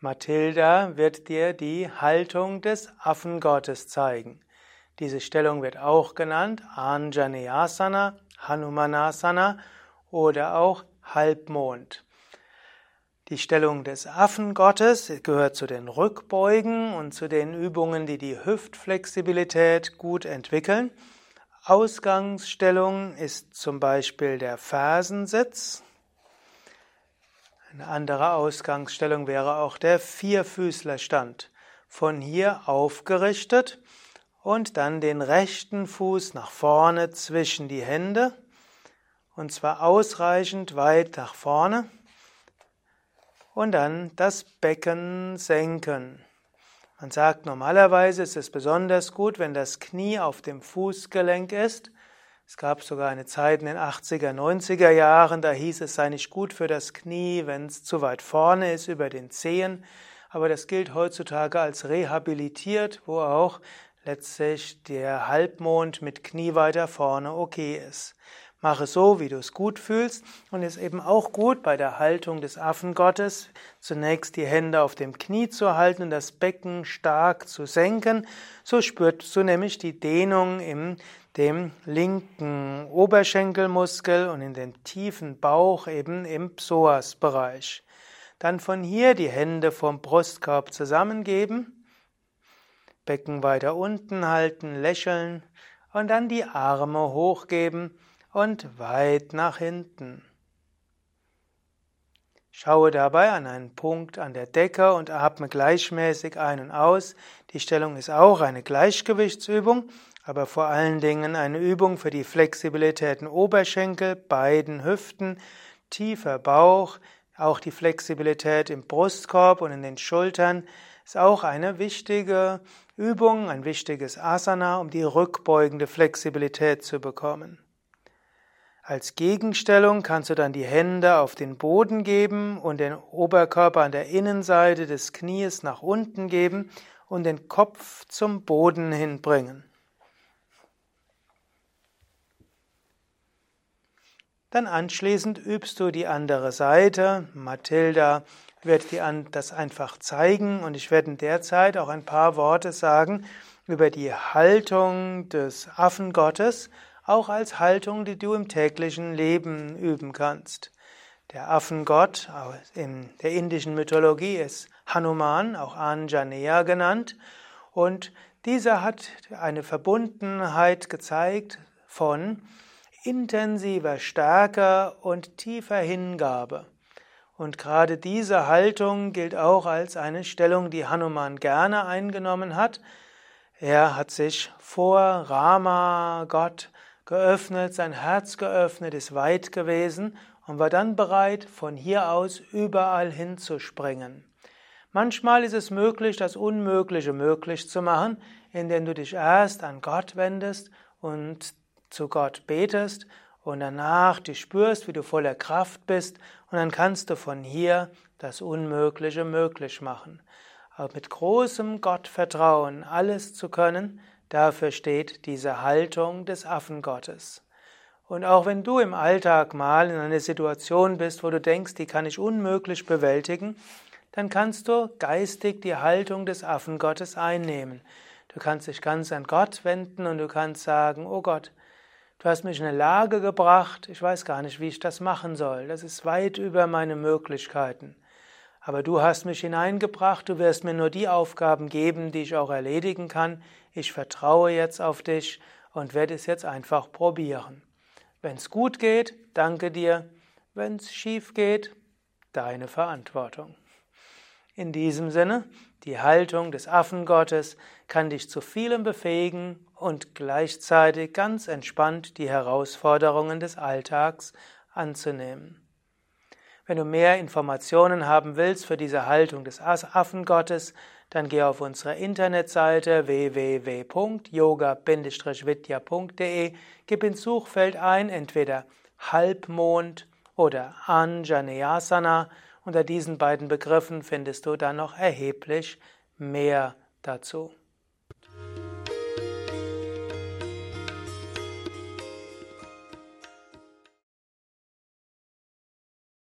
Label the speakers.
Speaker 1: Mathilda wird dir die Haltung des Affengottes zeigen. Diese Stellung wird auch genannt Anjaneyasana, Hanumanasana oder auch Halbmond. Die Stellung des Affengottes gehört zu den Rückbeugen und zu den Übungen, die die Hüftflexibilität gut entwickeln. Ausgangsstellung ist zum Beispiel der Fersensitz. Eine andere Ausgangsstellung wäre auch der Vierfüßlerstand. Von hier aufgerichtet und dann den rechten Fuß nach vorne zwischen die Hände und zwar ausreichend weit nach vorne und dann das Becken senken. Man sagt normalerweise ist es besonders gut, wenn das Knie auf dem Fußgelenk ist. Es gab sogar eine Zeit in den 80er, 90er Jahren, da hieß es sei nicht gut für das Knie, wenn es zu weit vorne ist über den Zehen. Aber das gilt heutzutage als rehabilitiert, wo auch letztlich der Halbmond mit Knie weiter vorne okay ist. Mache so, wie du es gut fühlst und ist eben auch gut bei der Haltung des Affengottes zunächst die Hände auf dem Knie zu halten und das Becken stark zu senken. So spürst du nämlich die Dehnung im dem linken Oberschenkelmuskel und in den tiefen Bauch eben im Psoasbereich. Dann von hier die Hände vom Brustkorb zusammengeben, Becken weiter unten halten, lächeln und dann die Arme hochgeben und weit nach hinten. Schaue dabei an einen Punkt an der Decke und atme gleichmäßig ein und aus. Die Stellung ist auch eine Gleichgewichtsübung, aber vor allen Dingen eine Übung für die Flexibilität in Oberschenkel, beiden Hüften, tiefer Bauch, auch die Flexibilität im Brustkorb und in den Schultern ist auch eine wichtige Übung, ein wichtiges Asana, um die rückbeugende Flexibilität zu bekommen. Als Gegenstellung kannst du dann die Hände auf den Boden geben und den Oberkörper an der Innenseite des Knies nach unten geben und den Kopf zum Boden hinbringen. Dann anschließend übst du die andere Seite. Mathilda wird dir das einfach zeigen und ich werde in der Zeit auch ein paar Worte sagen über die Haltung des Affengottes auch als Haltung, die du im täglichen Leben üben kannst. Der Affengott in der indischen Mythologie ist Hanuman, auch Anjaneya genannt, und dieser hat eine Verbundenheit gezeigt von intensiver Stärke und tiefer Hingabe. Und gerade diese Haltung gilt auch als eine Stellung, die Hanuman gerne eingenommen hat. Er hat sich vor Rama, Gott, geöffnet, sein Herz geöffnet, ist weit gewesen und war dann bereit, von hier aus überall hinzuspringen. Manchmal ist es möglich, das Unmögliche möglich zu machen, indem du dich erst an Gott wendest und zu Gott betest und danach dich spürst, wie du voller Kraft bist und dann kannst du von hier das Unmögliche möglich machen. Aber mit großem Gottvertrauen alles zu können, Dafür steht diese Haltung des Affengottes. Und auch wenn du im Alltag mal in einer Situation bist, wo du denkst, die kann ich unmöglich bewältigen, dann kannst du geistig die Haltung des Affengottes einnehmen. Du kannst dich ganz an Gott wenden und du kannst sagen, oh Gott, du hast mich in eine Lage gebracht, ich weiß gar nicht, wie ich das machen soll. Das ist weit über meine Möglichkeiten. Aber du hast mich hineingebracht, du wirst mir nur die Aufgaben geben, die ich auch erledigen kann. Ich vertraue jetzt auf dich und werde es jetzt einfach probieren. Wenn es gut geht, danke dir. Wenn es schief geht, deine Verantwortung. In diesem Sinne, die Haltung des Affengottes kann dich zu vielem befähigen und gleichzeitig ganz entspannt die Herausforderungen des Alltags anzunehmen. Wenn du mehr Informationen haben willst für diese Haltung des Affengottes, dann geh auf unsere Internetseite www.yoga-vidya.de, gib ins Suchfeld ein entweder Halbmond oder Anjaneyasana. Unter diesen beiden Begriffen findest du dann noch erheblich mehr dazu.